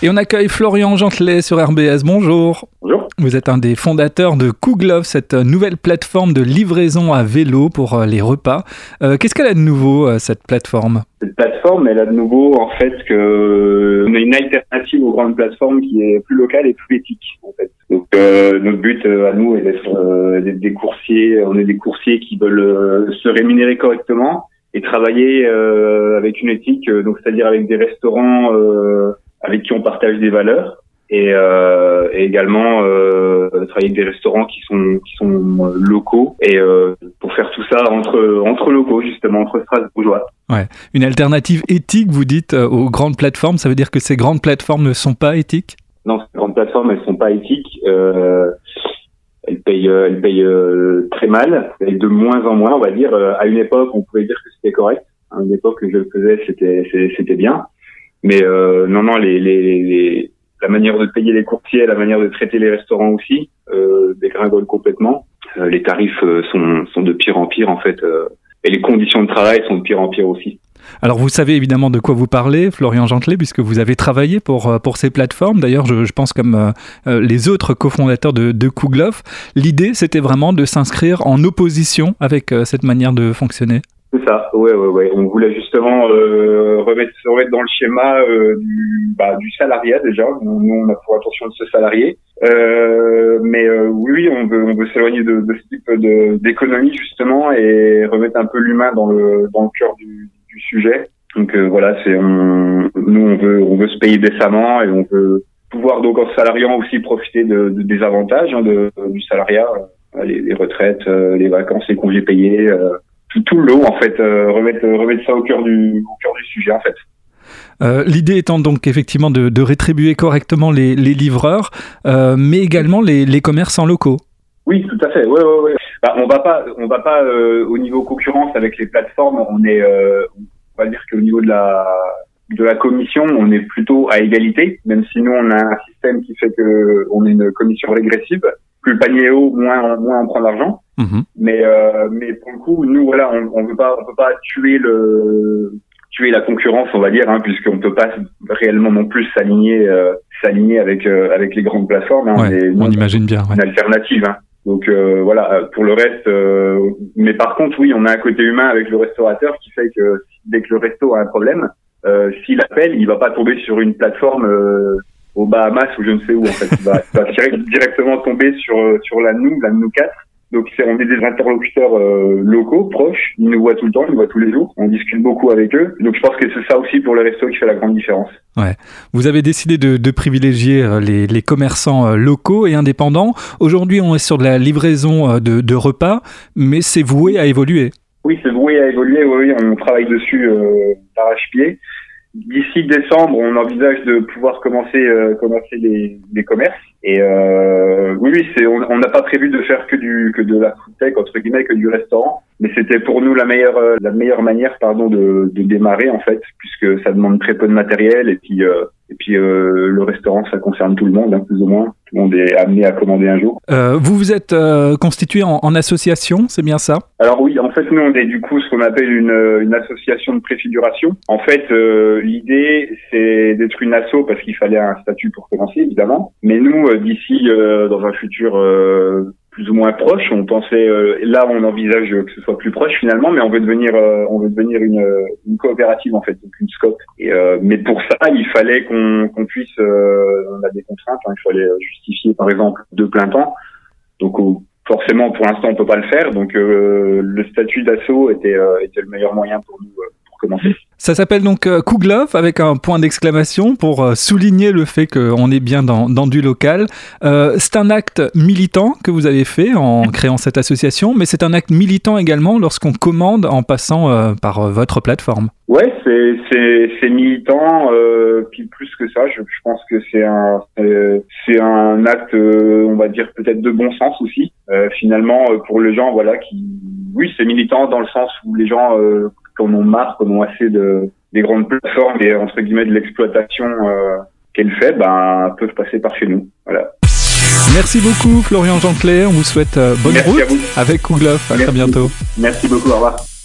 Et on accueille Florian Gentelet sur RBS. Bonjour. Bonjour. Vous êtes un des fondateurs de Kooglove, cette nouvelle plateforme de livraison à vélo pour euh, les repas. Euh, Qu'est-ce qu'elle a de nouveau, euh, cette plateforme? Cette plateforme, elle a de nouveau en fait que on a une alternative aux grandes plateformes qui est plus locale et plus éthique en fait. Donc euh, notre but euh, à nous est d'être des coursiers, on est des coursiers qui veulent se rémunérer correctement et travailler euh, avec une éthique, donc c'est-à-dire avec des restaurants euh, avec qui on partage des valeurs et, euh, et également euh, travailler avec des restaurants qui sont qui sont euh, locaux et euh, pour faire tout ça entre entre locaux justement entre Strasbourgeois. Ouais. Une alternative éthique, vous dites, euh, aux grandes plateformes. Ça veut dire que ces grandes plateformes ne sont pas éthiques? Non, ces grandes plateformes elles sont pas éthiques. Euh, elles payent elles payent très mal et de moins en moins on va dire. À une époque on pouvait dire que c'était correct. À une époque que je le faisais c'était c'était bien. Mais euh, non non les, les, les la manière de payer les courtiers, la manière de traiter les restaurants aussi, euh, dégringole complètement. Euh, les tarifs euh, sont, sont de pire en pire en fait, euh, et les conditions de travail sont de pire en pire aussi. Alors vous savez évidemment de quoi vous parlez, Florian Gentelet, puisque vous avez travaillé pour, pour ces plateformes. D'ailleurs, je, je pense comme euh, les autres cofondateurs de, de Kooglove, l'idée c'était vraiment de s'inscrire en opposition avec cette manière de fonctionner. C'est ça, ouais, ouais, ouais. On voulait justement euh, remettre, se remettre dans le schéma euh, du, bah, du salariat déjà. Nous, on a pour attention de se salarier. Euh, mais euh, oui, on veut, on veut s'éloigner de, de ce type d'économie justement et remettre un peu l'humain dans le dans le cœur du, du sujet. Donc euh, voilà, c'est nous on veut on veut se payer décemment et on veut pouvoir donc en salariant aussi profiter de, de- des avantages hein, de, du salariat, euh, les, les retraites, les vacances, les congés payés. euh, tout, tout le lot en fait euh, remettre remettre ça au cœur du au cœur du sujet en fait. Euh, L'idée étant donc effectivement de, de rétribuer correctement les, les livreurs, euh, mais également les, les commerçants locaux. oui tout à fait. Ouais ouais ouais. Bah, on va pas on va pas euh, au niveau concurrence avec les plateformes on est euh, on va dire qu'au niveau de la de la commission on est plutôt à égalité même si nous on a un système qui fait que on a une commission régressive. Plus le panier est haut moins moins on prend d'argent Mhm. mais euh, mais pour le coup nous voilà on, on veut pas on peut pas tuer le tuer la concurrence on va dire hein, puisqu'on peut pas réellement non plus s'aligner euh, s'aligner avec euh, avec les grandes plateformes hein. Ouais, on imagine bien. ouais. une alternative hein. donc euh, voilà euh, pour le reste euh, mais par contre oui on a un côté humain avec le restaurateur qui fait que dès que le resto a un problème euh, s'il appelle il va pas tomber sur une plateforme euh, aux Bahamas ou je ne sais où en fait il va, il va direct- directement tomber sur sur la nous la nous 4 donc c'est on est des interlocuteurs euh, locaux, proches, ils nous voient tout le temps, ils nous voient tous les jours, on discute beaucoup avec eux. Donc je pense que c'est ça aussi pour les restos qui fait la grande différence. Vous avez décidé de, de privilégier euh, les, les commerçants euh, locaux et indépendants. Aujourd'hui, on est sur de la livraison euh, de, de repas, mais c'est voué à évoluer. Oui, c'est voué à évoluer, oui, oui, on travaille dessus euh, d'arrache-pied. D'ici décembre, on envisage de pouvoir commencer euh, commencer les, les commerces. Et euh, oui, oui, c'est on on n'a pas prévu de faire que du que de la food tech entre guillemets que du restaurant, mais c'était pour nous la meilleure euh, la meilleure manière pardon de, de démarrer en fait, puisque ça demande très peu de matériel et puis euh, et puis euh, le restaurant ça concerne tout le monde hein, plus ou moins. Tout le monde est amené à commander un jour. Euh, vous vous êtes euh, constitué en, en association, c'est bien ça? Alors oui, en fait, nous, on est du coup ce qu'on appelle une, une association de préfiguration. En fait, euh, l'idée, c'est d'être une asso parce qu'il fallait un statut pour commencer, évidemment. Mais nous, euh, d'ici, euh, dans un futur euh, moins proche, on pensait, euh, là, on envisage que ce soit plus proche finalement, mais on veut devenir, euh, on veut devenir une, coopérative en fait, donc une scope. Et, euh, mais pour ça, il fallait qu'on qu'on puisse, euh, on a des contraintes, hein, il fallait justifier par exemple deux plein temps. Donc forcément, pour l'instant, on peut pas le faire. Donc, le statut d'assaut était, était le meilleur moyen pour nous commencer. Ça s'appelle donc euh, Kooglove avec un point d'exclamation pour euh, souligner le fait qu'on est bien dans, dans du local. Euh, c'est un acte militant que vous avez fait en créant cette association, mais c'est un acte militant également lorsqu'on commande en passant euh, par votre plateforme. Ouais, c'est c'est c'est militant. Euh, puis plus que ça, je, je pense que c'est un c'est- un acte, on va dire peut-être de bon sens aussi. Finalement, pour les gens, voilà, qui oui, c'est militant dans le sens où les gens qui en marre, qui en ont assez de des grandes plateformes et entre guillemets de l'exploitation euh, qu'elle fait, ben peuvent passer par chez nous. Voilà. Merci beaucoup Florian Jeanclay, on vous souhaite euh, bonne Merci route avec Kooglove. À très bientôt. Merci beaucoup. Au revoir.